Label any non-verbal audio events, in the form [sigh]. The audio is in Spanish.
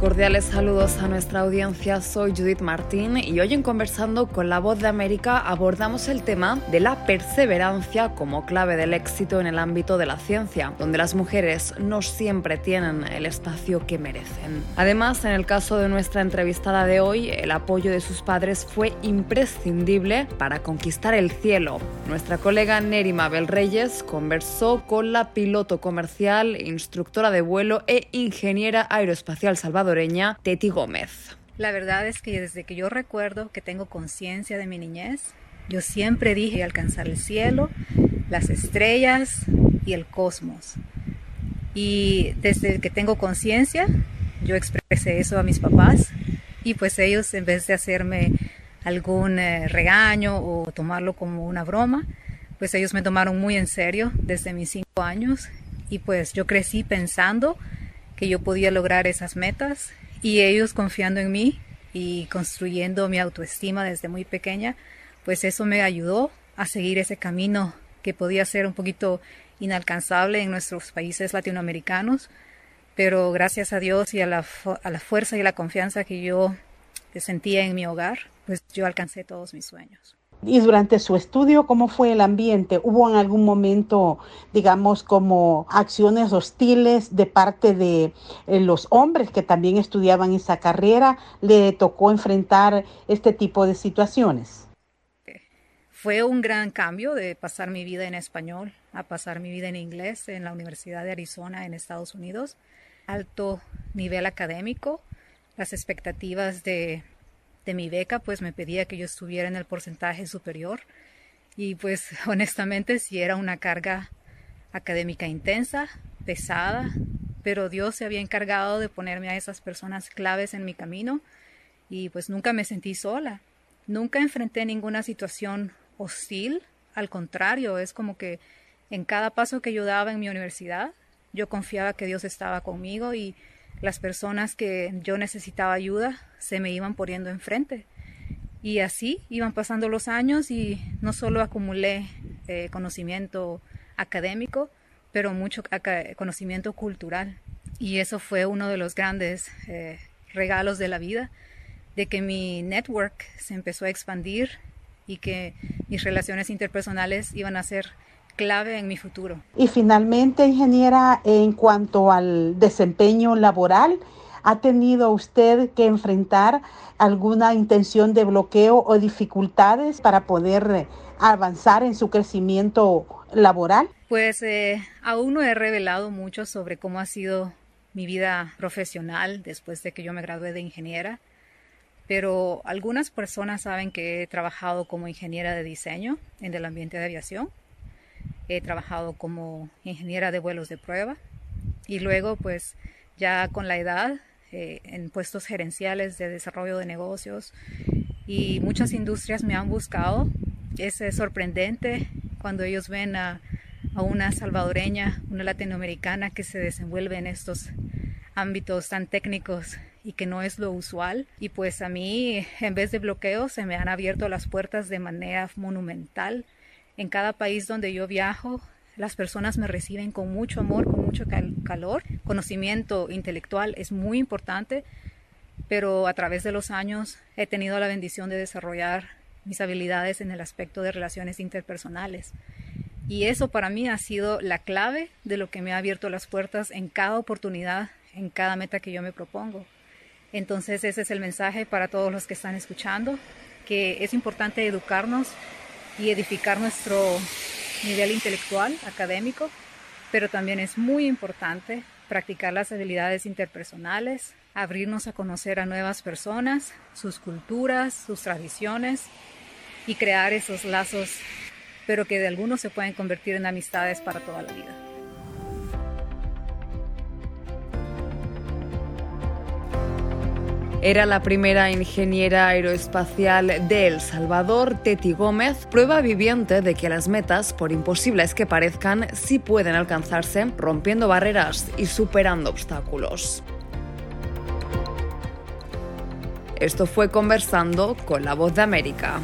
Cordiales saludos a nuestra audiencia, soy Judith Martín y hoy en Conversando con la Voz de América abordamos el tema de la perseverancia como clave del éxito en el ámbito de la ciencia, donde las mujeres no siempre tienen el espacio que merecen. Además, en el caso de nuestra entrevistada de hoy, el apoyo de sus padres fue imprescindible para conquistar el cielo. Nuestra colega Neri Mabel Reyes conversó con la piloto comercial, instructora de vuelo e ingeniera aeroespacial Salvador Teti Gómez. La verdad es que desde que yo recuerdo que tengo conciencia de mi niñez, yo siempre dije alcanzar el cielo, las estrellas y el cosmos. Y desde que tengo conciencia, yo expresé eso a mis papás y pues ellos en vez de hacerme algún eh, regaño o tomarlo como una broma, pues ellos me tomaron muy en serio desde mis cinco años y pues yo crecí pensando que yo podía lograr esas metas y ellos confiando en mí y construyendo mi autoestima desde muy pequeña, pues eso me ayudó a seguir ese camino que podía ser un poquito inalcanzable en nuestros países latinoamericanos, pero gracias a Dios y a la, a la fuerza y la confianza que yo sentía en mi hogar, pues yo alcancé todos mis sueños. Y durante su estudio, ¿cómo fue el ambiente? ¿Hubo en algún momento, digamos, como acciones hostiles de parte de eh, los hombres que también estudiaban esa carrera? ¿Le tocó enfrentar este tipo de situaciones? Fue un gran cambio de pasar mi vida en español a pasar mi vida en inglés en la Universidad de Arizona en Estados Unidos. Alto nivel académico, las expectativas de de mi beca, pues me pedía que yo estuviera en el porcentaje superior. Y pues [laughs] honestamente si era una carga académica intensa, pesada, pero Dios se había encargado de ponerme a esas personas claves en mi camino y pues nunca me sentí sola. Nunca enfrenté ninguna situación hostil, al contrario, es como que en cada paso que yo daba en mi universidad, yo confiaba que Dios estaba conmigo y las personas que yo necesitaba ayuda se me iban poniendo enfrente. Y así iban pasando los años y no solo acumulé eh, conocimiento académico, pero mucho conocimiento cultural. Y eso fue uno de los grandes eh, regalos de la vida, de que mi network se empezó a expandir y que mis relaciones interpersonales iban a ser clave en mi futuro. Y finalmente, ingeniera, en cuanto al desempeño laboral, ¿ha tenido usted que enfrentar alguna intención de bloqueo o dificultades para poder eh, avanzar en su crecimiento laboral? Pues eh, aún no he revelado mucho sobre cómo ha sido mi vida profesional después de que yo me gradué de ingeniera, pero algunas personas saben que he trabajado como ingeniera de diseño en el ambiente de aviación He trabajado como ingeniera de vuelos de prueba y luego pues ya con la edad eh, en puestos gerenciales de desarrollo de negocios y muchas industrias me han buscado. Es sorprendente cuando ellos ven a, a una salvadoreña, una latinoamericana que se desenvuelve en estos ámbitos tan técnicos y que no es lo usual. Y pues a mí, en vez de bloqueos, se me han abierto las puertas de manera monumental en cada país donde yo viajo, las personas me reciben con mucho amor, con mucho calor. Conocimiento intelectual es muy importante, pero a través de los años he tenido la bendición de desarrollar mis habilidades en el aspecto de relaciones interpersonales. Y eso para mí ha sido la clave de lo que me ha abierto las puertas en cada oportunidad, en cada meta que yo me propongo. Entonces ese es el mensaje para todos los que están escuchando, que es importante educarnos y edificar nuestro nivel intelectual, académico, pero también es muy importante practicar las habilidades interpersonales, abrirnos a conocer a nuevas personas, sus culturas, sus tradiciones y crear esos lazos, pero que de algunos se pueden convertir en amistades para toda la vida. Era la primera ingeniera aeroespacial de El Salvador, Teti Gómez, prueba viviente de que las metas, por imposibles que parezcan, sí pueden alcanzarse rompiendo barreras y superando obstáculos. Esto fue conversando con la voz de América.